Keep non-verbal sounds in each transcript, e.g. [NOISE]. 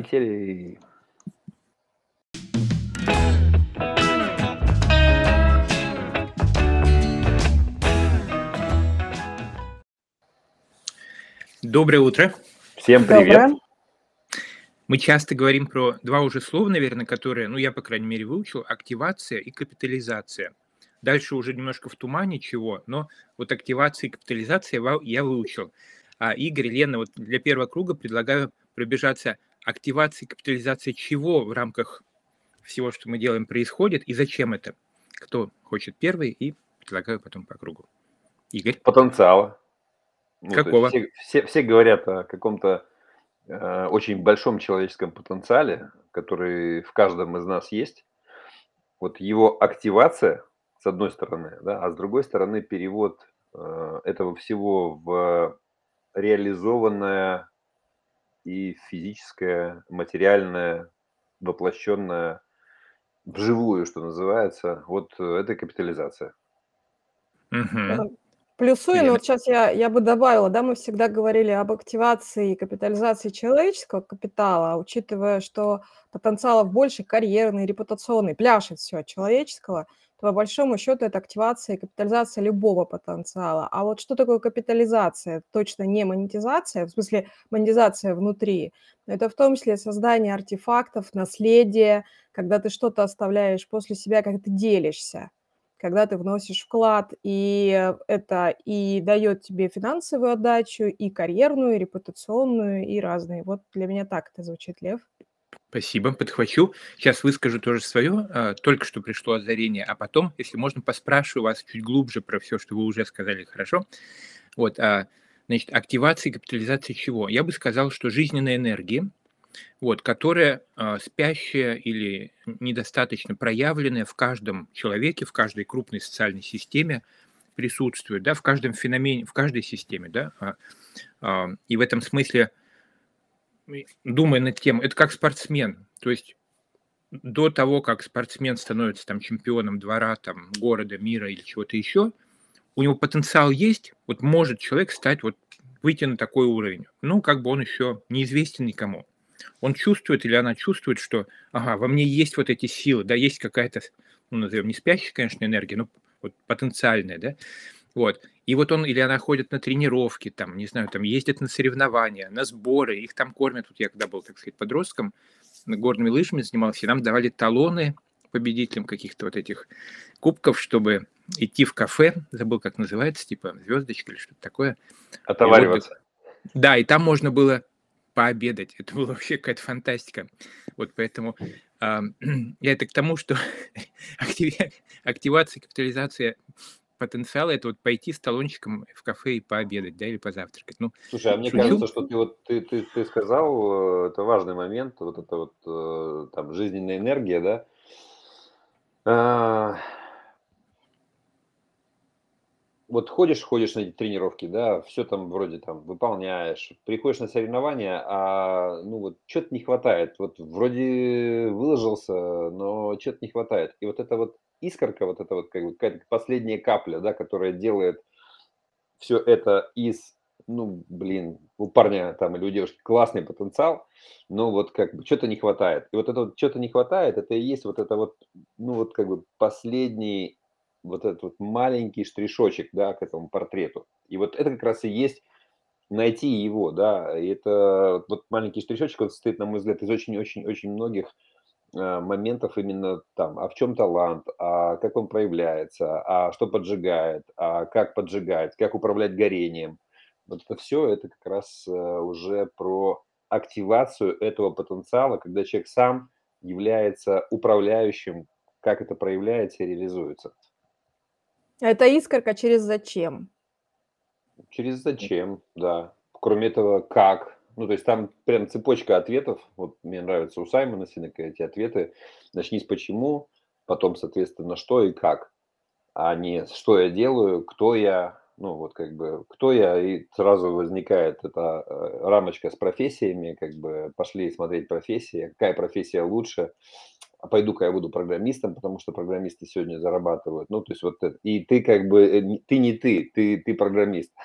Полетели. Доброе утро. Всем привет. Доброе. Мы часто говорим про два уже слова, наверное, которые, ну, я, по крайней мере, выучил, активация и капитализация. Дальше уже немножко в тумане чего, но вот активация и капитализация я я выучил. А Игорь, Лена, вот для первого круга предлагаю пробежаться активация и капитализация чего в рамках всего, что мы делаем, происходит и зачем это. Кто хочет первый, и предлагаю потом по кругу. Игорь, Потенциала. Ну, какого? все, все, все говорят о каком-то э, очень большом человеческом потенциале, который в каждом из нас есть. Вот его активация, с одной стороны, да, а с другой стороны перевод э, этого всего в реализованное и физическое, материальное, воплощенное вживую, что называется, вот э, это капитализация. Мгм. Э, Плюсую, но вот сейчас я, я бы добавила, да, мы всегда говорили об активации и капитализации человеческого капитала, учитывая, что потенциалов больше, карьерный, репутационный, пляшет все от человеческого, то по большому счету это активация и капитализация любого потенциала. А вот что такое капитализация? Точно не монетизация, в смысле монетизация внутри, это в том числе создание артефактов, наследие, когда ты что-то оставляешь после себя, как ты делишься когда ты вносишь вклад, и это и дает тебе финансовую отдачу, и карьерную, и репутационную, и разные. Вот для меня так это звучит, Лев. Спасибо, подхвачу. Сейчас выскажу тоже свое. А, Только что пришло озарение, а потом, если можно, поспрашиваю вас чуть глубже про все, что вы уже сказали, хорошо? Вот, а, значит, активация и капитализация чего? Я бы сказал, что жизненная энергия, вот, которая а, спящая или недостаточно проявленная в каждом человеке, в каждой крупной социальной системе присутствует, да, в каждом феномене, в каждой системе, да, и в этом смысле, думая над тем, это как спортсмен, то есть до того, как спортсмен становится там чемпионом двора, там, города, мира или чего-то еще, у него потенциал есть, вот может человек стать, вот выйти на такой уровень, ну, как бы он еще неизвестен никому. Он чувствует или она чувствует, что, ага, во мне есть вот эти силы, да, есть какая-то, ну, назовем, не спящая, конечно, энергия, но вот потенциальная, да, вот. И вот он или она ходит на тренировки, там, не знаю, там ездит на соревнования, на сборы, их там кормят. Вот я когда был, так сказать, подростком, горными лыжами занимался, и нам давали талоны победителям каких-то вот этих кубков, чтобы идти в кафе, забыл, как называется, типа звездочка или что-то такое. И вот, Отовариваться. да, и там можно было пообедать. Это было вообще какая-то фантастика. Вот поэтому а, [CLEARS THROAT] я это к тому, что [LAUGHS] активация, капитализация потенциала– это вот пойти с талончиком в кафе и пообедать, да, или позавтракать. Ну, Слушай, а мне шучу. кажется, что ты вот ты, ты, ты сказал, э, это важный момент, вот это вот э, там жизненная энергия, да. Вот ходишь, ходишь на эти тренировки, да, все там вроде там выполняешь, приходишь на соревнования, а ну вот что-то не хватает. Вот вроде выложился, но что-то не хватает. И вот эта вот искорка, вот это вот как бы какая-то последняя капля, да, которая делает все это из, ну, блин, у парня там или у девушки классный потенциал, но вот как бы что-то не хватает. И вот это вот что-то не хватает, это и есть вот это вот, ну вот как бы последний вот этот вот маленький штришочек, да, к этому портрету. И вот это как раз и есть найти его, да, и это вот маленький штришочек, он состоит, на мой взгляд, из очень-очень-очень многих э, моментов именно там, а в чем талант, а как он проявляется, а что поджигает, а как поджигать, как управлять горением. Вот это все, это как раз э, уже про активацию этого потенциала, когда человек сам является управляющим, как это проявляется и реализуется. Это искорка через зачем? Через зачем, да. Кроме этого, как. Ну, то есть там прям цепочка ответов. Вот мне нравится у Саймона Синека эти ответы. Начни с почему, потом, соответственно, что и как. А не что я делаю, кто я, ну вот как бы кто я, и сразу возникает эта э, рамочка с профессиями, как бы пошли смотреть профессии, какая профессия лучше, а пойду-ка я буду программистом, потому что программисты сегодня зарабатывают. Ну, то есть вот это. И ты как бы, э, ты не ты, ты, ты программист. [LAUGHS]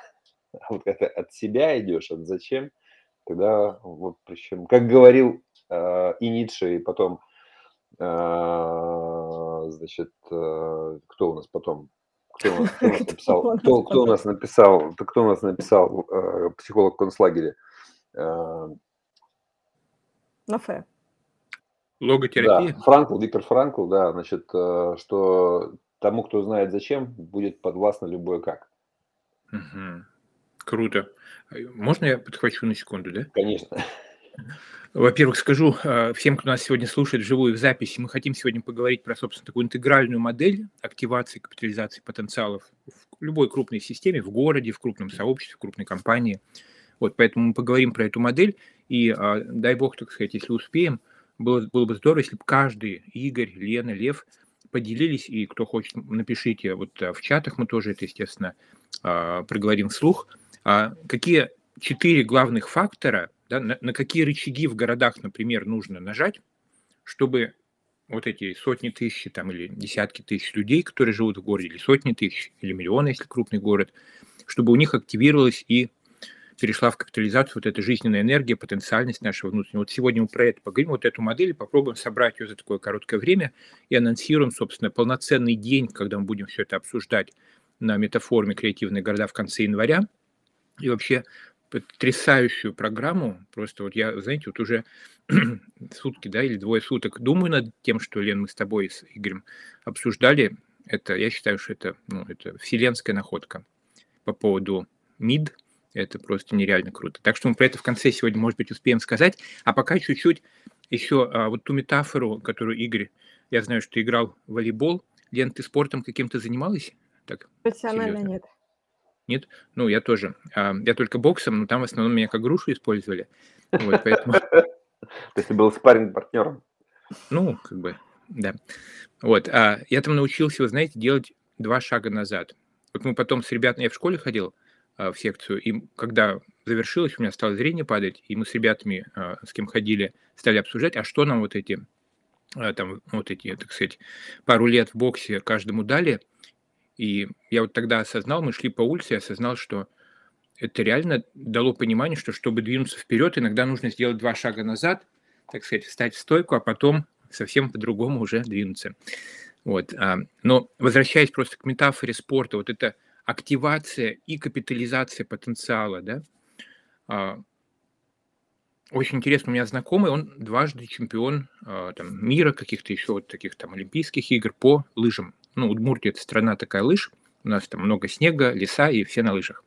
А вот это от себя идешь, от зачем, тогда вот причем, как говорил э, и Ницше, и потом, э, значит, э, кто у нас потом, кто у нас, кто у нас [LAUGHS] написал, кто, кто у нас написал, кто у нас написал э, психолог в концлагере? Э, На Ф. Логотерапия? Да, Франкл, Виктор Франкл, да, значит, э, что тому, кто знает зачем, будет подвластно любое как. Угу. Круто. Можно я подхвачу на секунду, да? Конечно. Во-первых, скажу э, всем, кто нас сегодня слушает вживую в записи, мы хотим сегодня поговорить про, собственно, такую интегральную модель активации, капитализации потенциалов в любой крупной системе, в городе, в крупном сообществе, в крупной компании. Вот, поэтому мы поговорим про эту модель, и э, дай бог, так сказать, если успеем, было, было бы здорово, если бы каждый, Игорь, Лена, Лев, поделились, и кто хочет, напишите. Вот э, в чатах, мы тоже это, естественно, проговорим вслух, а какие четыре главных фактора, да, на, на какие рычаги в городах, например, нужно нажать, чтобы вот эти сотни тысяч там, или десятки тысяч людей, которые живут в городе, или сотни тысяч, или миллионы, если крупный город, чтобы у них активировалась и перешла в капитализацию вот эта жизненная энергия, потенциальность нашего внутреннего. Вот сегодня мы про это поговорим, вот эту модель, попробуем собрать ее за такое короткое время и анонсируем, собственно, полноценный день, когда мы будем все это обсуждать на метафоруме «Креативные города» в конце января. И вообще потрясающую программу. Просто вот я, знаете, вот уже [CLEARS THROAT] сутки, да, или двое суток думаю над тем, что, Лен, мы с тобой с Игорем обсуждали. Это, я считаю, что это, ну, это вселенская находка по поводу МИД. Это просто нереально круто. Так что мы про это в конце сегодня, может быть, успеем сказать. А пока чуть-чуть еще а, вот ту метафору, которую Игорь, я знаю, что ты играл в волейбол. Лен, ты спортом каким-то занималась? Так, Профессионально серьезно? нет. Нет? Ну, я тоже. А, я только боксом, но там в основном меня как грушу использовали. Вот, поэтому... [LAUGHS] То есть ты был спарринг партнером Ну, как бы, да. Вот. А я там научился, вы знаете, делать два шага назад. Вот мы потом с ребятами, я в школе ходил в секцию, и когда завершилось, у меня стало зрение падать, и мы с ребятами, а, с кем ходили, стали обсуждать, а что нам вот эти, там, вот эти, так сказать, пару лет в боксе каждому дали – и я вот тогда осознал, мы шли по улице, я осознал, что это реально дало понимание, что чтобы двинуться вперед, иногда нужно сделать два шага назад, так сказать, встать в стойку, а потом совсем по-другому уже двинуться. Вот. А, но возвращаясь просто к метафоре спорта, вот эта активация и капитализация потенциала, да, а, очень интересно, у меня знакомый, он дважды чемпион а, там, мира, каких-то еще вот таких там олимпийских игр по лыжам ну, Удмуртия – это страна такая лыж, у нас там много снега, леса и все на лыжах.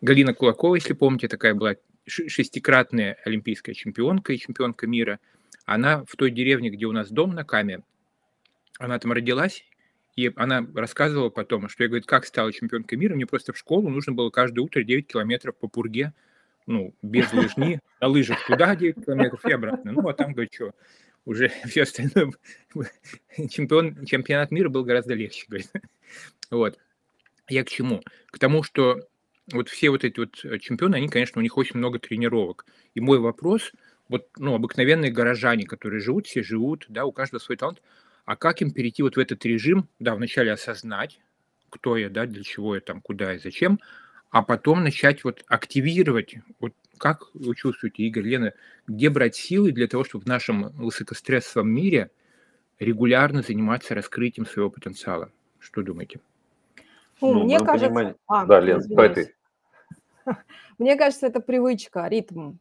Галина Кулакова, если помните, такая была шестикратная олимпийская чемпионка и чемпионка мира. Она в той деревне, где у нас дом на Каме, она там родилась, и она рассказывала потом, что я, говорит, как стала чемпионкой мира, мне просто в школу нужно было каждое утро 9 километров по пурге, ну, без [LAUGHS] лыжни, на лыжах туда 9 километров и обратно. Ну, а там, говорит, что, уже [LAUGHS] все остальное, [LAUGHS] чемпион, чемпионат мира был гораздо легче, говорит. Вот. Я к чему? К тому, что вот все вот эти вот э, чемпионы, они, конечно, у них очень много тренировок. И мой вопрос, вот, ну, обыкновенные горожане, которые живут, все живут, да, у каждого свой талант, а как им перейти вот в этот режим, да, вначале осознать, кто я, да, для чего я там, куда и зачем, а потом начать вот активировать вот как вы чувствуете, Игорь, Лена, где брать силы для того, чтобы в нашем высокострессовом мире регулярно заниматься раскрытием своего потенциала? Что думаете? Ну, ну мне кажется... Понимание... А, да, Лен, давай ты. [LAUGHS] Мне кажется, это привычка, ритм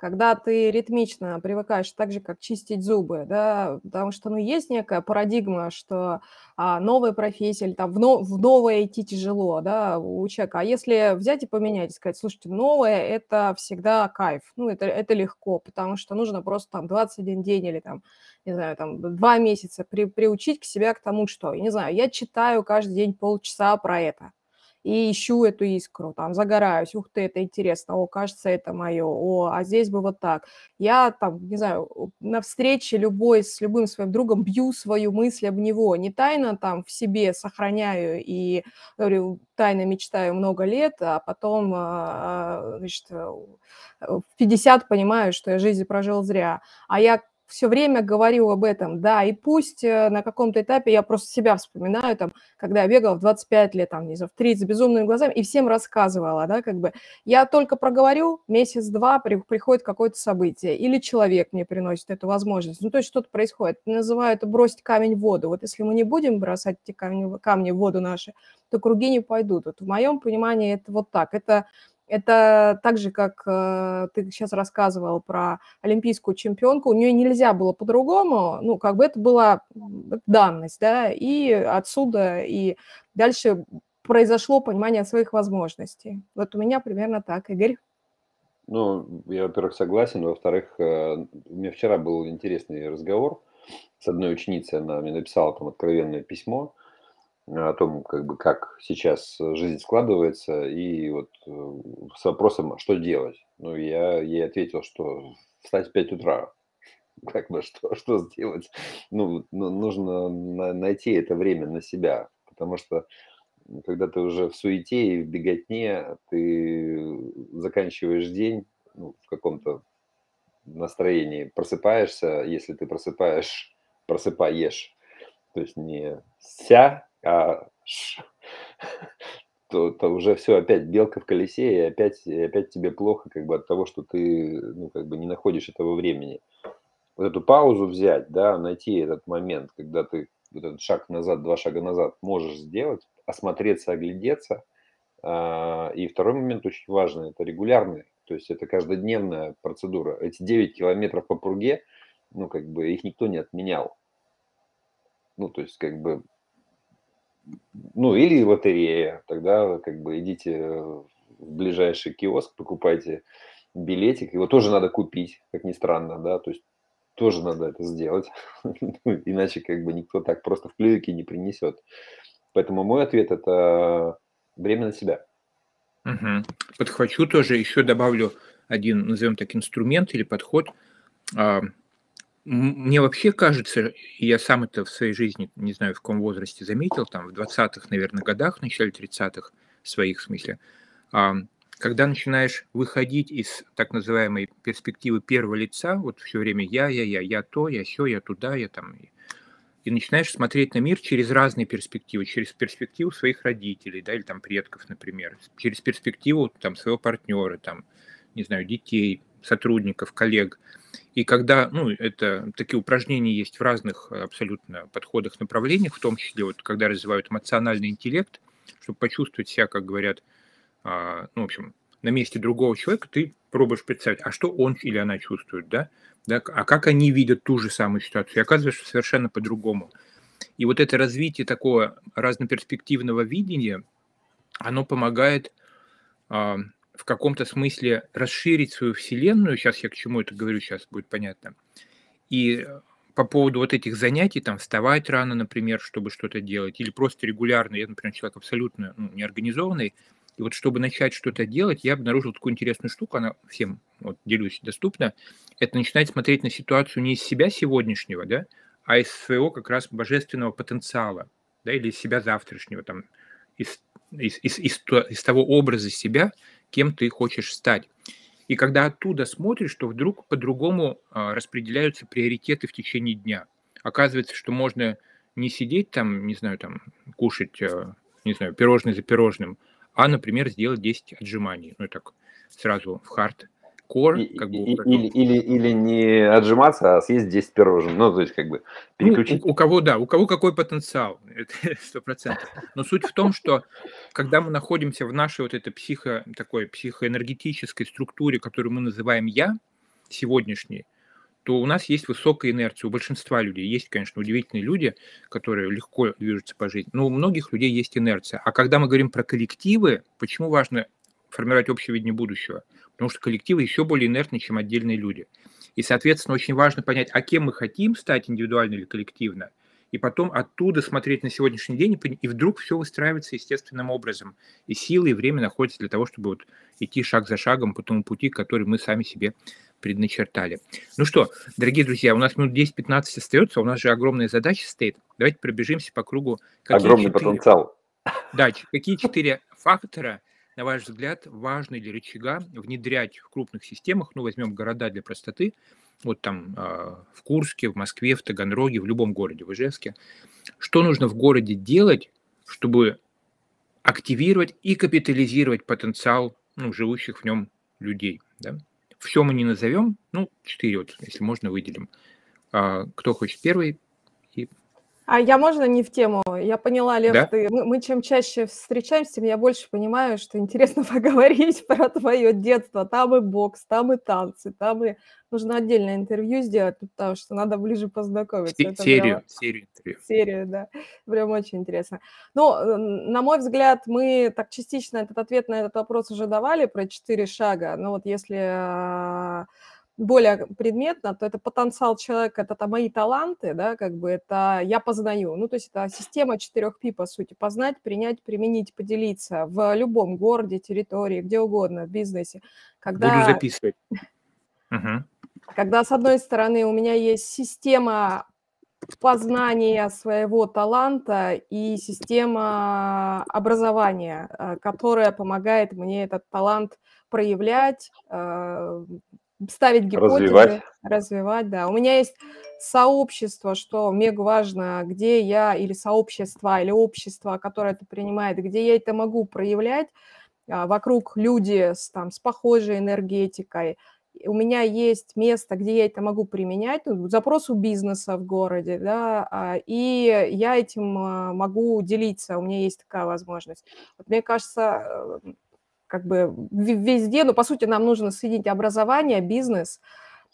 когда ты ритмично привыкаешь так же, как чистить зубы, да, потому что, ну, есть некая парадигма, что а, новая профессия или там в, но, в новое идти тяжело, да, у человека. А если взять и поменять, и сказать, слушайте, новое – это всегда кайф, ну, это, это легко, потому что нужно просто там 21 день или там, не знаю, там два месяца при, приучить к себя к тому, что, не знаю, я читаю каждый день полчаса про это, и ищу эту искру, там, загораюсь, ух ты, это интересно, о, кажется, это мое, о, а здесь бы вот так. Я там, не знаю, на встрече любой с любым своим другом бью свою мысль об него, не тайно там в себе сохраняю и, говорю, тайно мечтаю много лет, а потом, а, а, значит, в 50 понимаю, что я жизнь прожил зря. А я все время говорю об этом, да, и пусть э, на каком-то этапе я просто себя вспоминаю, там, когда я бегала в 25 лет, там, не знаю, в 30 с безумными глазами, и всем рассказывала, да, как бы, я только проговорю, месяц-два при, приходит какое-то событие, или человек мне приносит эту возможность, ну, то есть что-то происходит, называю это бросить камень в воду, вот если мы не будем бросать эти камни, камни в воду наши, то круги не пойдут, вот в моем понимании это вот так, это это так же, как э, ты сейчас рассказывал про олимпийскую чемпионку, у нее нельзя было по-другому, ну, как бы это была данность, да, и отсюда, и дальше произошло понимание своих возможностей. Вот у меня примерно так, Игорь. Ну, я, во-первых, согласен, во-вторых, э, у меня вчера был интересный разговор с одной ученицей, она мне написала там откровенное письмо, о том, как бы, как сейчас жизнь складывается, и вот э, с вопросом, что делать. Ну, я ей ответил, что встать в 5 утра. [LAUGHS] Как бы, что, что сделать? Ну, ну, нужно найти это время на себя, потому что когда ты уже в суете и в беготне, ты заканчиваешь день ну, в каком-то настроении, просыпаешься, если ты просыпаешь, [LAUGHS] просыпаешь, то есть не ся, а, [LAUGHS] то, то уже все опять белка в колесе, и опять, и опять тебе плохо как бы от того, что ты ну, как бы не находишь этого времени. Вот эту паузу взять, да, найти этот момент, когда ты вот этот шаг назад, два шага назад можешь сделать, осмотреться, оглядеться. А, и второй момент очень важный, это регулярный, то есть это каждодневная процедура. Эти 9 километров по пруге, ну, как бы их никто не отменял. Ну, то есть, как бы ну, или лотерея, тогда как бы идите в ближайший киоск, покупайте билетик, его тоже надо купить, как ни странно, да, то есть тоже надо это сделать, [LAUGHS] иначе как бы никто так просто в клювике не принесет. Поэтому мой ответ – это время на себя. Угу. Подхвачу тоже, еще добавлю один, назовем так, инструмент или подход. Мне вообще кажется, я сам это в своей жизни, не знаю, в каком возрасте заметил, там в 20-х, наверное, годах, в начале 30-х своих, в смысле, когда начинаешь выходить из так называемой перспективы первого лица, вот все время я, я, я, я то, я все, я туда, я там, и начинаешь смотреть на мир через разные перспективы, через перспективу своих родителей, да, или там предков, например, через перспективу там своего партнера, там, не знаю, детей, сотрудников, коллег – и когда, ну, это такие упражнения есть в разных абсолютно подходах, направлениях, в том числе вот когда развивают эмоциональный интеллект, чтобы почувствовать себя, как говорят, а, ну, в общем, на месте другого человека, ты пробуешь представить, а что он или она чувствует, да? да? А как они видят ту же самую ситуацию? И оказывается, совершенно по-другому. И вот это развитие такого разноперспективного видения, оно помогает а, в каком-то смысле расширить свою вселенную, сейчас я к чему это говорю, сейчас будет понятно, и э, по поводу вот этих занятий, там, вставать рано, например, чтобы что-то делать, или просто регулярно, я, например, человек абсолютно ну, неорганизованный, и вот чтобы начать что-то делать, я обнаружил такую интересную штуку, она всем, вот, делюсь, доступна, это начинать смотреть на ситуацию не из себя сегодняшнего, да, а из своего как раз божественного потенциала, да, или из себя завтрашнего, там, из, из, из, из, из того образа себя, кем ты хочешь стать. И когда оттуда смотришь, то вдруг по-другому а, распределяются приоритеты в течение дня. Оказывается, что можно не сидеть там, не знаю, там, кушать, а, не знаю, пирожное за пирожным, а, например, сделать 10 отжиманий. Ну, так сразу в хард core, как бы... Или, или, или не отжиматься, а съесть 10 пирожных. Ну, то есть, как бы переключить. Ну, у, у кого, да, у кого какой потенциал, [LAUGHS] сто процентов. Но суть в том, что когда мы находимся в нашей вот этой психо, такой психоэнергетической структуре, которую мы называем «я», сегодняшней, то у нас есть высокая инерция. У большинства людей есть, конечно, удивительные люди, которые легко движутся по жизни, но у многих людей есть инерция. А когда мы говорим про коллективы, почему важно формировать общее видение будущего? Потому что коллективы еще более инертны, чем отдельные люди. И, соответственно, очень важно понять, а кем мы хотим стать индивидуально или коллективно, и потом оттуда смотреть на сегодняшний день, и вдруг все выстраивается естественным образом. И силы, и время находятся для того, чтобы вот идти шаг за шагом по тому пути, который мы сами себе предначертали. Ну что, дорогие друзья, у нас минут 10-15 остается, у нас же огромная задача стоит. Давайте пробежимся по кругу. Какие Огромный четыре... потенциал. Да, какие четыре фактора на ваш взгляд, важно для рычага внедрять в крупных системах, ну, возьмем города для простоты, вот там а, в Курске, в Москве, в Таганроге, в любом городе, в Ижевске, что нужно в городе делать, чтобы активировать и капитализировать потенциал ну, живущих в нем людей. Да? Все мы не назовем, ну, четыре вот, если можно, выделим. А, кто хочет первый? А я можно не в тему? Я поняла, Лев, да? ты, мы, мы чем чаще встречаемся, тем я больше понимаю, что интересно [LAUGHS] поговорить про твое детство. Там и бокс, там и танцы, там и... Нужно отдельное интервью сделать, потому что надо ближе познакомиться. Серию, прям... серию интервью. Серию, да. Прям очень интересно. Ну, на мой взгляд, мы так частично этот ответ на этот вопрос уже давали про четыре шага. Но вот если а, более предметно, то это потенциал человека, это, это мои таланты, да, как бы это я познаю. Ну, то есть это система 4P, по сути, познать, принять, применить, поделиться в любом городе, территории, где угодно, в бизнесе. Когда, Буду записывать. Когда, с одной стороны, у меня есть система познания своего таланта и система образования, э, которая помогает мне этот талант проявлять, э, ставить гипотезы, развивать. развивать, да. У меня есть сообщество, что мега важно, где я, или сообщество, или общество, которое это принимает, где я это могу проявлять, а, вокруг люди с, там, с похожей энергетикой, у меня есть место, где я это могу применять, ну, запрос у бизнеса в городе, да, а, и я этим а, могу делиться, у меня есть такая возможность. Вот мне кажется, э, как бы везде, но по сути нам нужно соединить образование, бизнес,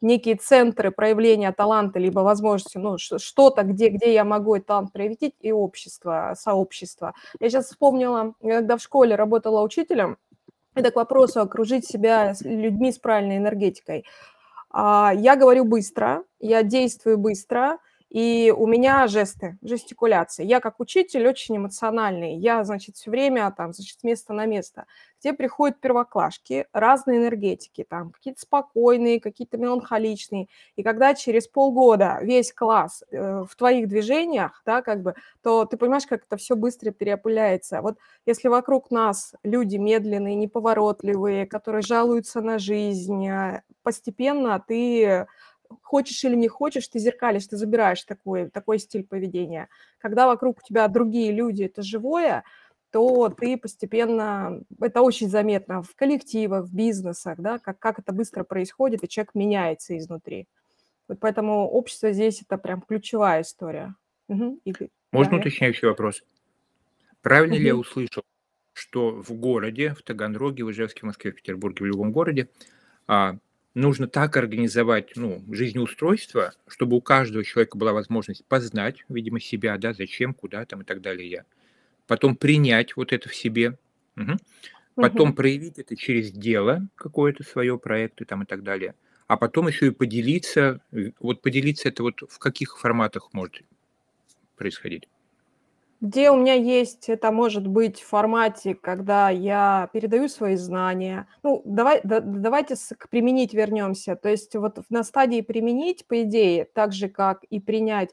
некие центры проявления таланта, либо возможности, ну, что-то, где, где я могу этот талант проявить, и общество, сообщество. Я сейчас вспомнила, когда в школе работала учителем, это к вопросу окружить себя людьми с правильной энергетикой. А, я говорю быстро, я действую быстро, и у меня жесты, жестикуляции. Я как учитель очень эмоциональный. Я, значит, все время там, значит, с места на место. Где приходят первоклашки, разные энергетики, там какие-то спокойные, какие-то меланхоличные. И когда через полгода весь класс э, в твоих движениях, да, как бы, то ты понимаешь, как это все быстро переопыляется. Вот если вокруг нас люди медленные, неповоротливые, которые жалуются на жизнь, э, постепенно ты хочешь или не хочешь, ты зеркалишь, ты забираешь такой, такой стиль поведения. Когда вокруг тебя другие люди, это живое, то ты постепенно, это очень заметно в коллективах, в бизнесах, да, как, как это быстро происходит, и человек меняется изнутри. Вот поэтому общество здесь это прям ключевая история. Угу. Игорь, Можно да, уточняющий вопрос? Правильно угу. ли я услышал, что в городе, в Таганроге, в Ижевске, в Москве, в Петербурге, в любом городе, а, нужно так организовать ну, жизнеустройство, чтобы у каждого человека была возможность познать, видимо, себя, да, зачем, куда там и так далее. Потом принять вот это в себе, угу. потом угу. проявить это через дело какое-то свое, проекты там и так далее. А потом еще и поделиться. Вот поделиться это вот в каких форматах может происходить? Где у меня есть, это может быть в формате, когда я передаю свои знания. Ну, давай, да, давайте к применить вернемся. То есть вот на стадии применить, по идее, так же, как и принять,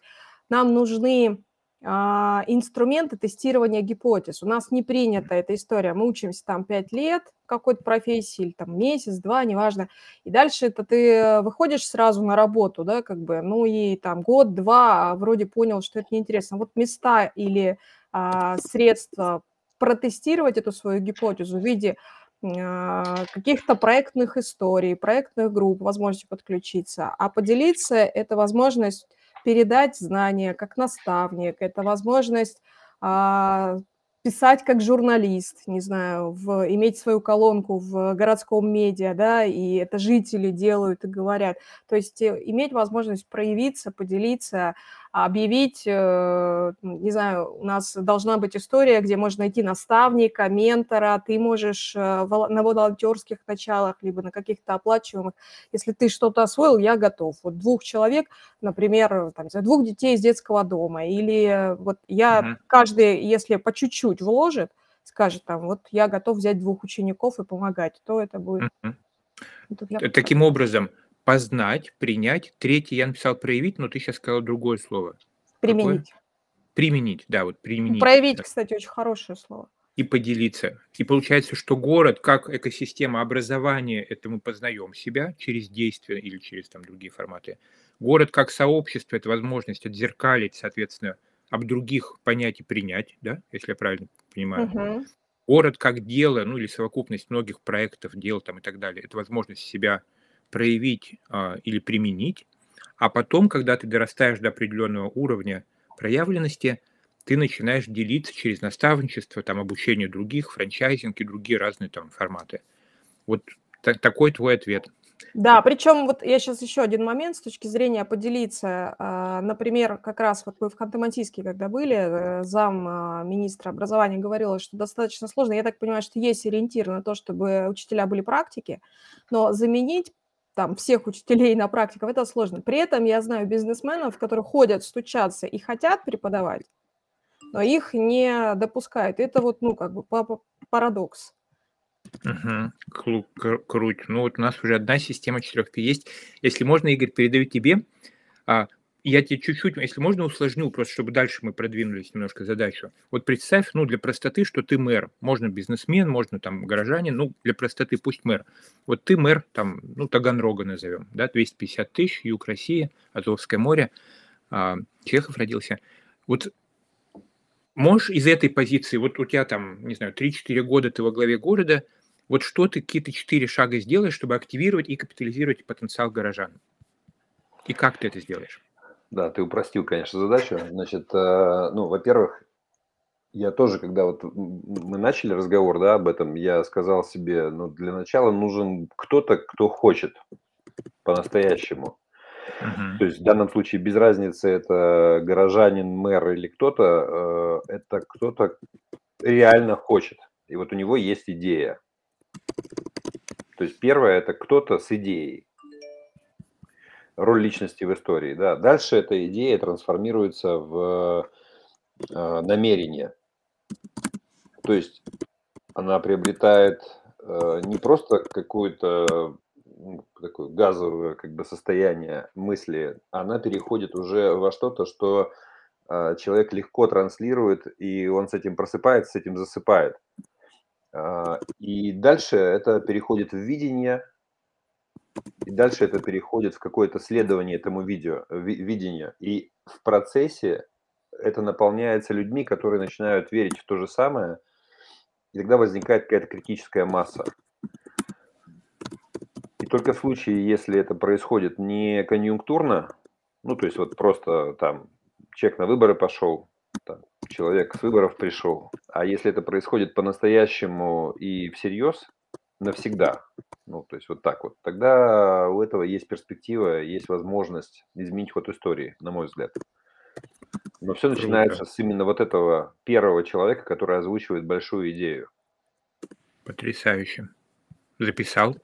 нам нужны инструменты тестирования гипотез. У нас не принята эта история. Мы учимся там 5 лет какой-то профессии, или там месяц, два, неважно. И дальше это ты выходишь сразу на работу, да, как бы, ну и там год-два а вроде понял, что это неинтересно. Вот места или а, средства протестировать эту свою гипотезу в виде а, каких-то проектных историй, проектных групп, возможности подключиться. А поделиться – это возможность передать знания как наставник, это возможность а, писать как журналист, не знаю, в, иметь свою колонку в городском медиа, да, и это жители делают и говорят. То есть э, иметь возможность проявиться, поделиться, объявить, э, не знаю, у нас должна быть история, где можно найти наставника, ментора, ты можешь э, на волонтерских началах, либо на каких-то оплачиваемых, если ты что-то освоил, я готов. Вот двух человек, например, там, двух детей из детского дома, или вот я uh-huh. каждый, если по чуть-чуть вложит, скажет там, вот я готов взять двух учеников и помогать, то это будет... Uh-huh. Таким образом, Познать, принять. Третий я написал проявить, но ты сейчас сказал другое слово. Применить. Какое? Применить, да, вот применить. Проявить, кстати, очень хорошее слово. и поделиться. И получается, что город как экосистема образования, это мы познаем себя через действия или через там, другие форматы. Город как сообщество – это возможность отзеркалить, соответственно, об других понять и принять, да, если я правильно понимаю. Мгм. Город как дело, ну или совокупность многих проектов, дел там и так далее, это возможность себя проявить а, или применить. А потом, когда ты дорастаешь до определенного уровня проявленности, ты начинаешь делиться через наставничество, там, обучение других, франчайзинг и другие разные там форматы. Вот та- такой твой ответ. Да, причем вот я сейчас еще один момент с точки зрения поделиться. А, Например, как раз вот вы в Ханты-Мансийске, когда были, э, зам а, министра образования говорила, что достаточно сложно. Я так понимаю, что есть ориентир на то, чтобы учителя были практики, но заменить там всех учителей на практиков это сложно. При этом я знаю бизнесменов, которые ходят стучаться и хотят преподавать, но их не допускают. Это вот, ну, как бы па- па- парадокс. Кру- Круть. Ну вот у нас уже одна система 4P есть. Если можно, Игорь, передаю тебе. А, я тебе чуть-чуть, если можно, усложню, просто чтобы дальше мы продвинулись немножко задачу. Вот представь, ну, для простоты, что ты мэр. Можно бизнесмен, можно там горожанин, ну, для простоты пусть мэр. Вот ты мэр, там, ну, Таганрога назовем, да, 250 тысяч, юг России, Азовское море, а, Чехов родился. Вот можешь из этой позиции, вот у тебя там, не знаю, 3-4 года ты во главе города, вот что ты, какие-то четыре шага сделаешь, чтобы активировать и капитализировать потенциал горожан? И как ты это сделаешь? Да, ты упростил, конечно, задачу. Значит, э, ну, во-первых, я тоже, когда вот мы начали разговор, да, об этом, я сказал себе, ну, для начала нужен кто-то, кто хочет по-настоящему. Мгм. То есть в данном случае без разницы, это горожанин, мэр или кто-то, э, это кто-то реально хочет. И вот у него есть идея. То есть первое, это кто-то с идеей. Роль личности в истории, да. Дальше эта идея трансформируется в э, намерение. То есть она приобретает э, не просто какую-то такое газовое как бы состояние мысли, она переходит уже во что-то, что э, человек легко транслирует, и он с этим просыпается, с этим засыпает. А, И дальше это переходит в видение, и дальше это переходит в какое-то следование этому видео, ви- видению. И в процессе это наполняется людьми, которые начинают верить в то же самое, и тогда возникает какая-то критическая масса. Только в случае, если это происходит не конъюнктурно, ну, то есть вот просто там человек на выборы пошел, там, человек с выборов пришел, а если это происходит по-настоящему и всерьез, навсегда, ну, то есть вот так вот, тогда у этого есть перспектива, есть возможность изменить ход истории, на мой взгляд. Но все начинается с именно вот этого первого человека, который озвучивает большую идею. Потрясающе. Записал.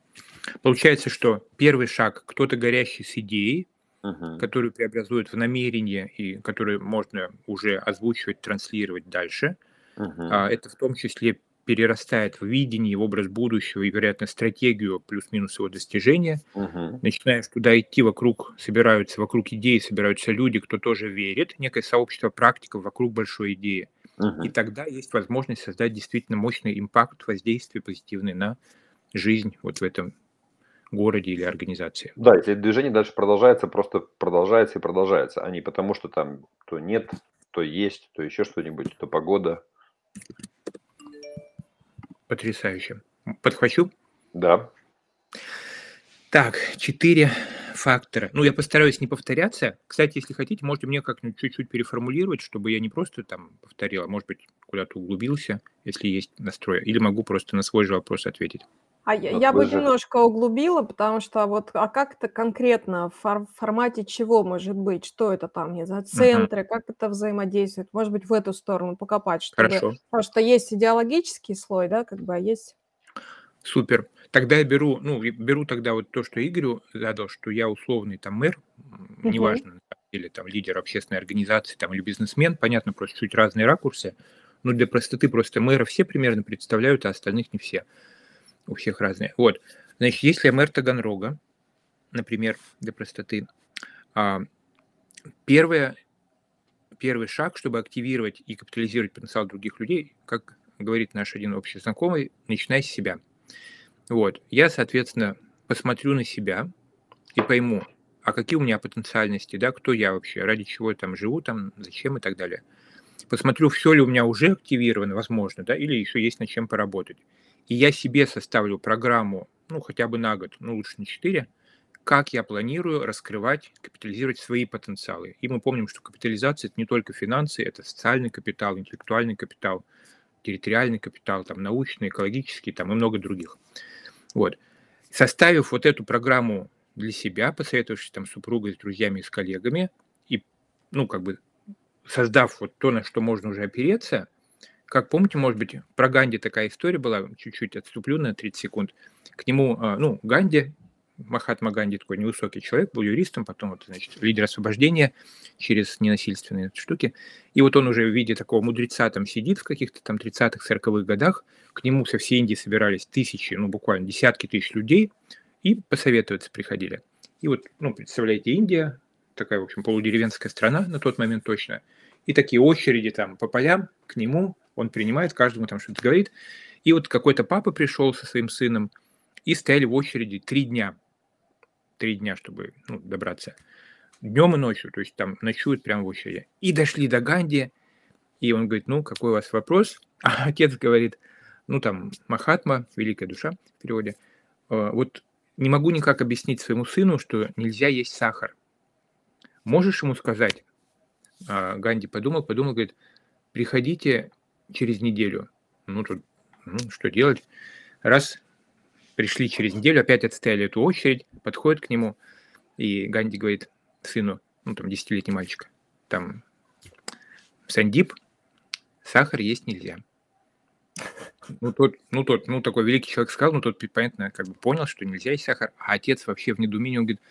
Получается, что первый шаг – кто-то горящий с идеей, Мгм. которую преобразует в намерение и которую можно уже озвучивать, транслировать дальше. Мгм. А, Это в том числе перерастает в видение, в образ будущего и, вероятно, стратегию плюс-минус его достижения. Мгм. Начинаешь туда идти, вокруг собираются, вокруг идеи собираются люди, кто тоже верит, некое сообщество практиков вокруг большой идеи. И Мгм. тогда есть возможность создать действительно мощный импакт, воздействие позитивный на жизнь вот в этом городе или организации. Да, если движение дальше продолжается, просто продолжается и продолжается, а не потому, что там то нет, то есть, то еще что-нибудь, то погода. Потрясающе. Подхвачу? Да. Так, четыре фактора. Ну, я постараюсь не повторяться. Кстати, если хотите, можете мне как-нибудь чуть-чуть переформулировать, чтобы я не просто там повторил, а может быть куда-то углубился, если есть настрой. Или могу просто на свой же вопрос ответить. А я, я бы немножко углубила, потому что вот, а как это конкретно, в фор- формате чего может быть, что это там, не знаю, центры, как это взаимодействует, может быть, в эту сторону покопать, чтобы, Хорошо. потому что есть идеологический слой, да, как бы, а есть... Супер. Тогда я беру, ну, беру тогда вот то, что Игорю задал, что я условный там мэр, Мгм. неважно, или там лидер общественной организации, там, или бизнесмен, понятно, просто чуть разные ракурсы, но для простоты просто мэра все примерно представляют, а остальных не все. У всех разные. Вот. Значит, если мэр Таганрога, например, для простоты, а, первое, первый шаг, чтобы активировать и капитализировать потенциал других людей, как говорит наш один общий знакомый, начинай с себя. Вот. Я, соответственно, посмотрю на себя и пойму, а какие у меня потенциальности, да, кто я вообще, ради чего я там живу, там, зачем и так далее. Посмотрю, все ли у меня уже активировано, возможно, да, или еще есть над чем поработать. И я себе составлю программу, ну, хотя бы на год, ну, лучше на 4, как я планирую раскрывать, капитализировать свои потенциалы. И мы помним, что капитализация – это не только финансы, это социальный капитал, интеллектуальный капитал, территориальный капитал, там, научный, экологический там, и много других. Вот. Составив вот эту программу для себя, посоветовавшись там с супругой, с друзьями, с коллегами, и, ну, как бы создав вот то, на что можно уже опереться, как помните, может быть, про Ганди такая история была, чуть-чуть отступлю на 30 секунд. К нему, а, ну, Ганди, Махатма Ганди такой невысокий человек, был юристом, потом вот, значит, лидер освобождения через ненасильственные штуки. И вот он уже в виде такого мудреца там сидит в каких-то там 30-х, 40-х годах. К нему со всей Индии собирались тысячи, ну буквально десятки тысяч людей и посоветоваться приходили. И вот, ну, представляете, Индия, такая, в общем, полудеревенская страна на тот момент точно, и такие очереди там по полям к нему, он принимает, каждому там что-то говорит. И вот какой-то папа пришел со своим сыном, и стояли в очереди три дня – три дня, чтобы ну, добраться. Днем и ночью, то есть там ночуют прямо в очереди. И дошли до Ганди, и он говорит, ну, какой у вас вопрос? [LAUGHS] А отец говорит, ну, там, Махатма, великая душа в переводе, «Э, вот не могу никак объяснить своему сыну, что нельзя есть сахар. Можешь ему сказать? А Ганди подумал, подумал, говорит, приходите через неделю. Ну, тут, ну, что делать? Раз пришли через неделю, опять отстояли эту очередь, подходит к нему, и Ганди говорит сыну, ну, там, десятилетний мальчик, там, Сандип, сахар есть нельзя. Ну, тот, ну, тот, ну, такой великий человек сказал, ну, тот, понятно, как бы понял, что нельзя есть сахар, а отец вообще в недоумении, он говорит,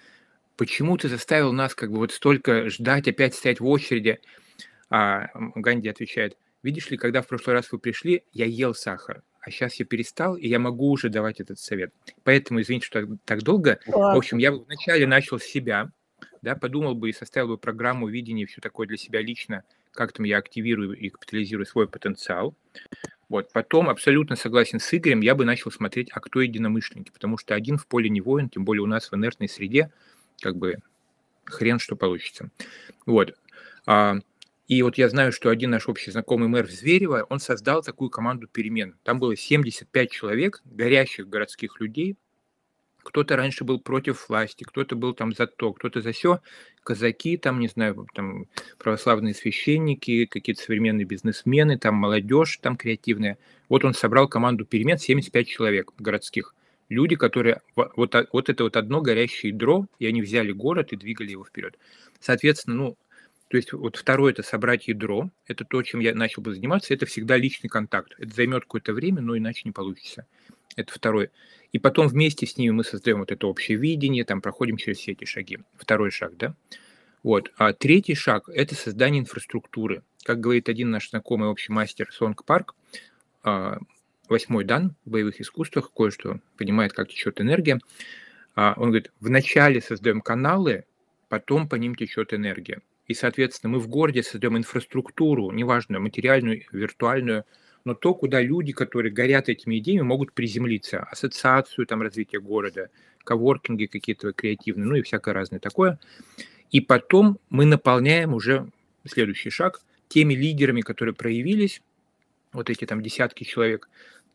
почему ты заставил нас, как бы, вот столько ждать, опять стоять в очереди? А Ганди отвечает, видишь ли, когда в прошлый раз вы пришли, я ел сахар а сейчас я перестал, и я могу уже давать этот совет. Поэтому, извините, что так, так долго. Ладно. В общем, я вначале начал с себя, да, подумал бы и составил бы программу видения, все такое для себя лично, как там я активирую и капитализирую свой потенциал. Вот. Потом, абсолютно согласен с Игорем, я бы начал смотреть, а кто единомышленники, потому что один в поле не воин, тем более у нас в инертной среде, как бы хрен что получится. Вот. А, и вот я знаю, что один наш общий знакомый мэр в Зверево, он создал такую команду перемен. Там было 75 человек, горящих городских людей. Кто-то раньше был против власти, кто-то был там за то, кто-то за все. Казаки, там, не знаю, там православные священники, какие-то современные бизнесмены, там молодежь там креативная. Вот он собрал команду перемен 75 человек городских. Люди, которые... Вот, вот это вот одно горящее ядро, и они взяли город и двигали его вперед. Соответственно, ну, то есть вот второе – это собрать ядро. Это то, чем я начал бы заниматься. Это всегда личный контакт. Это займет какое-то время, но иначе не получится. Это второе. И потом вместе с ними мы создаем вот это общее видение, там проходим через все эти шаги. Второй шаг, да? Вот. А третий шаг – это создание инфраструктуры. Как говорит один наш знакомый общий мастер Сонг Парк, восьмой дан в боевых искусствах, кое-что понимает, как течет энергия. А, он говорит, вначале создаем каналы, потом по ним течет энергия. И, соответственно, мы в городе создаем инфраструктуру, неважно, материальную, виртуальную, но то, куда люди, которые горят этими идеями, могут приземлиться. Ассоциацию там развития города, коворкинги какие-то креативные, ну и всякое разное такое. И потом мы наполняем уже следующий шаг теми лидерами, которые проявились, вот эти там десятки человек,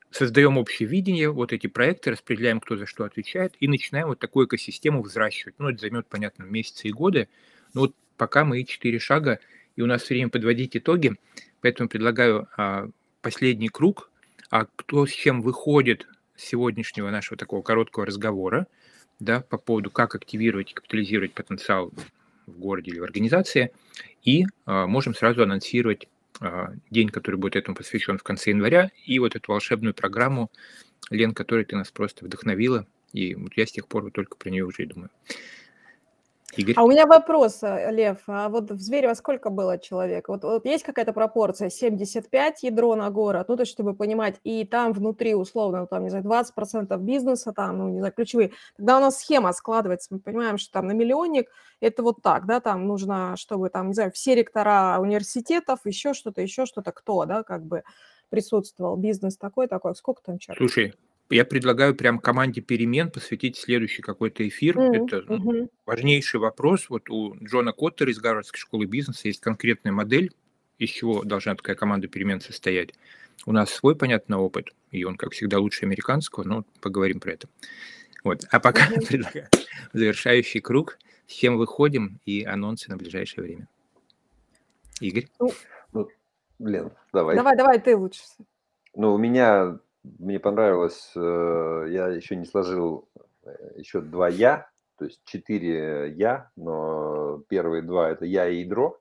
создаем общее видение, вот эти проекты, распределяем, кто за что отвечает, и начинаем вот такую экосистему взращивать. Ну, это займет, понятно, месяцы и годы, но вот пока мы четыре шага, и у нас время подводить итоги, поэтому предлагаю а, последний круг, а кто с чем выходит сегодняшнего нашего такого короткого разговора, да, по поводу, как активировать и капитализировать потенциал в городе или в организации, и а, можем сразу анонсировать а, день, который будет этому посвящен в конце января, и вот эту волшебную программу, Лен, которой ты нас просто вдохновила, и вот я с тех пор только про нее уже и думаю. Игорь? А у меня вопрос, э, Лев. А вот в Зверево сколько было человек? Вот, вот есть какая-то пропорция? 75 ядро на город? Ну, то есть, чтобы понимать, и там внутри, условно, ну, там, не знаю, 20% бизнеса, там, ну, не знаю, ключевые. Тогда у нас схема складывается. Мы понимаем, что там на миллионник это вот так, да, там нужно, чтобы, там, не знаю, все ректора университетов, еще что-то, еще что-то, кто, да, как бы. присутствовал, бизнес такой-такой, сколько там человек? Слушай, я предлагаю прям команде перемен посвятить следующий какой-то эфир. Mm-hmm. Это ну, важнейший вопрос. Вот у Джона Коттера из Гарвардской школы бизнеса есть конкретная модель, из чего должна такая команда перемен состоять. У нас свой, понятно, опыт, и он, как всегда, лучше американского, но поговорим про это. Вот. А пока mm-hmm. [LAUGHS] предлагаю завершающий круг, с чем выходим и анонсы на ближайшее время. Игорь? Ну, ну Лен, давай. Давай, давай, ты лучше. Ну, у меня мне понравилось, э, я еще не сложил э, еще два «я», то есть четыре «я», но первые два – это «я» и «ядро».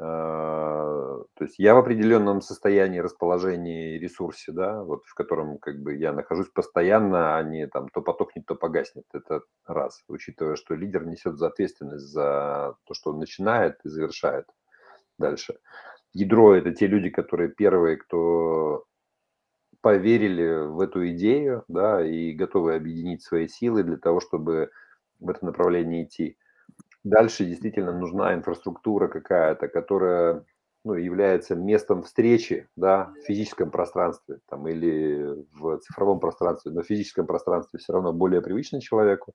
А, то есть я в определенном состоянии расположения и ресурсе, да, вот в котором как бы я нахожусь постоянно, а не там то потухнет, то погаснет. Это раз, учитывая, что лидер несет за ответственность за то, что он начинает и завершает дальше. Ядро – это те люди, которые первые, кто поверили в эту идею, да, и готовы объединить свои силы для того, чтобы в это направлении идти. Дальше действительно нужна инфраструктура какая-то, которая ну, является местом встречи да, в физическом пространстве там, или в цифровом пространстве, но в физическом пространстве все равно более привычно человеку.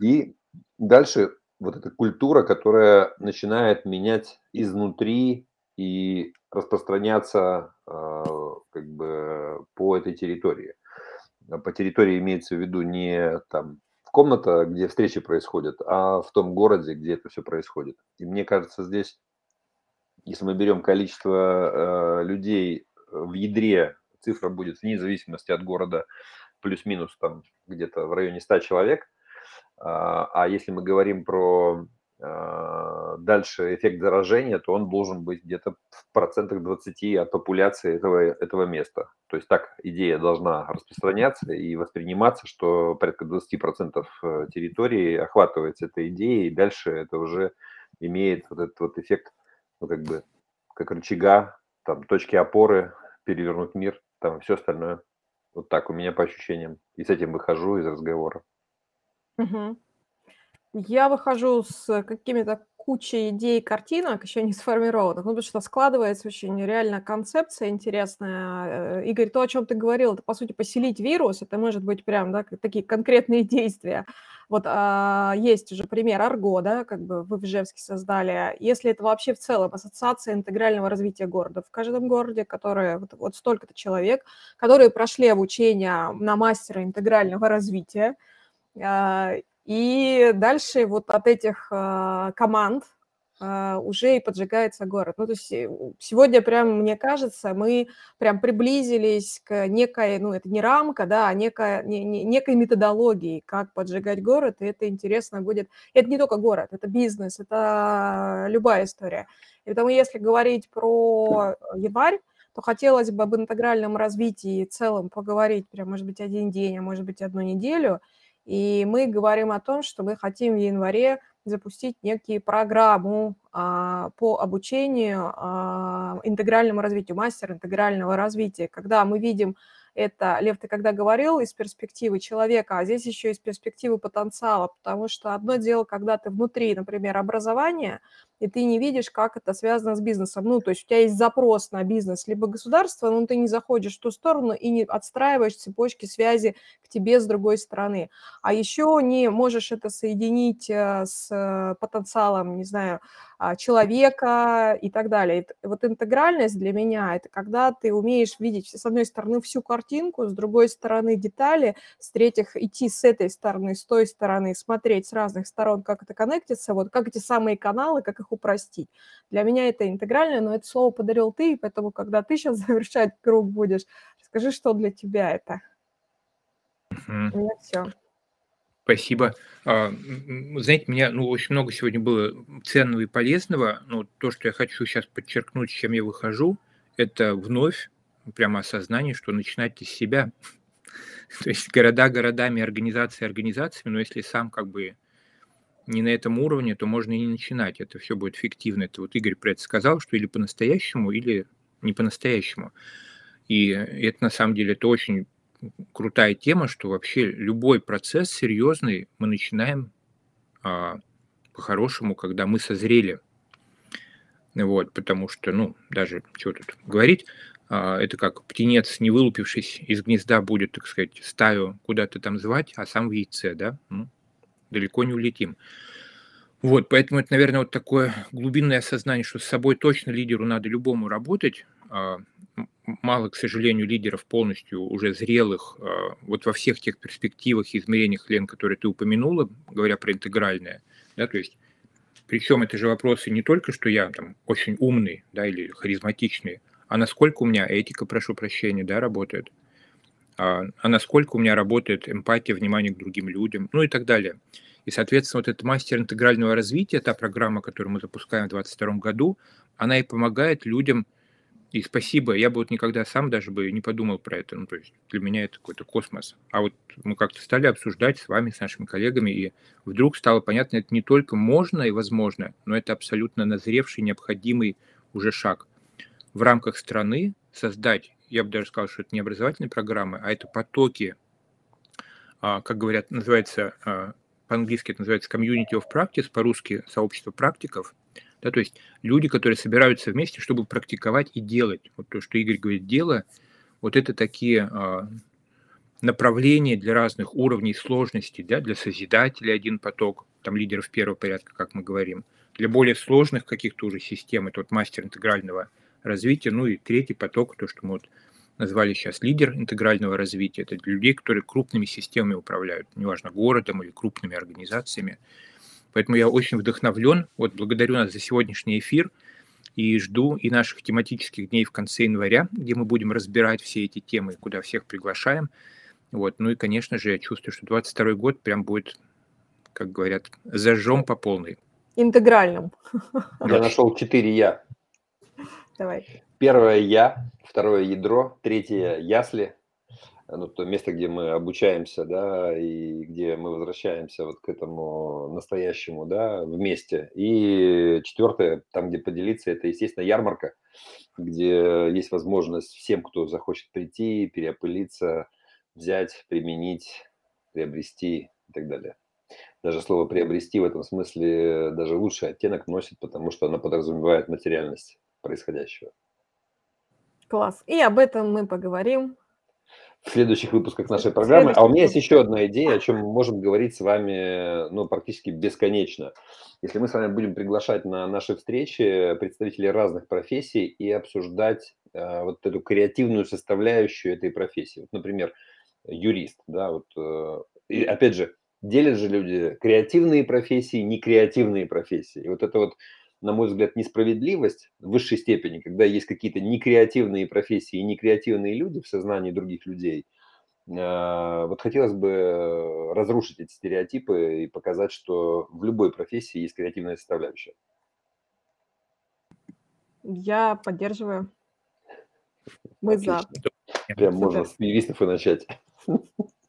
И дальше вот эта культура, которая начинает менять изнутри и распространяться э, как бы по этой территории. А по территории имеется в виду не там комната, где встречи происходят, а в том городе, где это все происходит. И мне кажется, здесь, если мы берем количество э, людей в ядре, цифра будет вне зависимости от города плюс-минус там где-то в районе 100 человек. А, а если мы говорим про дальше эффект заражения, то он должен быть где-то в процентах 20 от популяции этого, этого места. То есть так идея должна распространяться и восприниматься, что порядка 20% э, территории охватывается этой идеей, и дальше это уже имеет вот этот вот эффект, ну, как бы, как рычага, там, точки опоры, перевернуть мир, там, все остальное. Вот так у меня по ощущениям. И с этим выхожу из разговора. Угу. Я выхожу с какими-то кучей идей, картинок, еще не сформированных, ну, потому что складывается очень реально концепция интересная. Э, Игорь, то, о чем ты говорил, это, по сути, поселить вирус, это может быть прям, да, такие конкретные [LAUGHS] действия. Вот а, есть уже пример Арго, да, как бы вы в Ижевске создали. Если это вообще в целом ассоциация интегрального развития города в каждом городе, которые вот, вот столько-то человек, которые прошли обучение на мастера интегрального развития, а, и дальше вот от этих э, команд э, уже и поджигается город. Ну, то есть э, сегодня прям, мне кажется, мы прям приблизились к некой, ну, это не рамка, да, а некая, не, не, некой методологии, как поджигать город, и это интересно будет. Это не только город, это бизнес, это любая история. И потому если говорить про январь, то хотелось бы об интегральном развитии целом поговорить, прям, может быть, один день, а может быть, одну неделю – и мы говорим о том, что мы хотим в январе запустить некие программу а, по обучению а, интегральному развитию, мастер интегрального развития, когда мы видим это, Лев, ты когда говорил из перспективы человека, а здесь еще из перспективы потенциала, потому что одно дело, когда ты внутри, например, образования, и ты не видишь, как это связано с бизнесом. Ну, то есть у тебя есть запрос на бизнес, либо государство, но ты не заходишь в ту сторону и не отстраиваешь цепочки связи к тебе с другой стороны. А еще не можешь это соединить э, с э, потенциалом, не знаю, а, человека и так далее. Вот интегральность для меня – это когда ты умеешь видеть, с одной стороны, всю картинку, с другой стороны, детали, с третьих идти с этой стороны, с той стороны, смотреть с разных сторон, как это коннектится, вот как эти самые каналы, как их упростить. Для меня это интегрально, но это слово подарил ты, и поэтому, когда ты сейчас [LAUGHS] завершать круг будешь, скажи, что для тебя это. Mm-hmm. У меня все. Спасибо. А, знаете, меня ну, очень много сегодня было ценного и полезного. Но то, что я хочу сейчас подчеркнуть, с чем я выхожу, это вновь прямо осознание, что начинать из себя. [LAUGHS] То есть города городами, организации организациями, но если сам как бы не на этом уровне, то можно и не начинать. Это все будет фиктивно. Это вот Игорь про это сказал, что или по-настоящему, или не по-настоящему. И это на самом деле это очень крутая тема, что вообще любой процесс серьезный мы начинаем а, по-хорошему, когда мы созрели. Вот, потому что, ну, даже, что тут говорить, а, это как птенец, не вылупившись из гнезда, будет, так сказать, стаю куда-то там звать, а сам в яйце, да, ну, далеко не улетим. Вот, поэтому это, наверное, вот такое глубинное осознание, что с собой точно лидеру надо любому работать. А, мало, к сожалению, лидеров полностью уже зрелых, а, вот во всех тех перспективах и измерениях, Лен, которые ты упомянула, говоря про интегральное, да, то есть причем это же вопросы не только, что я там очень умный, да, или харизматичный, а насколько у меня этика, прошу прощения, да, работает, а, а насколько у меня работает эмпатия, внимание к другим людям, ну и так далее. И, соответственно, вот этот мастер интегрального развития, та программа, которую мы запускаем в 2022 году, она и помогает людям, и спасибо, я бы вот никогда сам даже бы не подумал про это, ну, то есть для меня это какой-то космос. А вот мы как-то стали обсуждать с вами, с нашими коллегами, и вдруг стало понятно, это не только можно и возможно, но это абсолютно назревший, необходимый уже шаг. В рамках страны создать, я бы даже сказал, что это не образовательные программы, а это потоки, а, как говорят, называется а, по-английски это называется community of practice, по-русски сообщество практиков, да, то есть люди, которые собираются вместе, чтобы практиковать и делать. Вот то, что Игорь говорит, дело, вот это такие а, направления для разных уровней сложности, да, для созидателей один поток, там лидеров первого порядка, как мы говорим, для более сложных каких-то уже систем, это вот мастер интегрального развития, ну и третий поток, то, что мы вот назвали сейчас лидер интегрального развития. Это для людей, которые крупными системами управляют, неважно, городом или крупными организациями. Поэтому я очень вдохновлен. Вот благодарю нас за сегодняшний эфир и жду и наших тематических дней в конце января, где мы будем разбирать все эти темы, куда всех приглашаем. Вот. Ну и, конечно же, я чувствую, что 22 год прям будет, как говорят, зажжем по полной. Интегральным. Я нашел четыре «я». Давай. Первое «я», второе «ядро», третье «ясли», ну, то место, где мы обучаемся, да, и где мы возвращаемся вот к этому настоящему, да, вместе. И четвертое, там, где поделиться, это, естественно, ярмарка, где есть возможность всем, кто захочет прийти, переопылиться, взять, применить, приобрести и так далее. Даже слово «приобрести» в этом смысле даже лучший оттенок носит, потому что оно подразумевает материальность происходящего. Класс. И об этом мы поговорим в следующих выпусках нашей программы. А у меня есть еще одна идея, о чем мы можем говорить с вами ну, практически бесконечно. Если мы с вами будем приглашать на наши встречи представителей разных профессий и обсуждать э, вот эту креативную составляющую этой профессии. Вот, например, юрист, да, вот, э, и опять же, делят же люди креативные профессии, некреативные профессии. И вот это вот на мой взгляд, несправедливость в высшей степени, когда есть какие-то некреативные профессии и некреативные люди в сознании других людей. А, вот хотелось бы разрушить эти стереотипы и показать, что в любой профессии есть креативная составляющая. Я поддерживаю. Мы за. Прям можно с юристов и начать. [LAUGHS]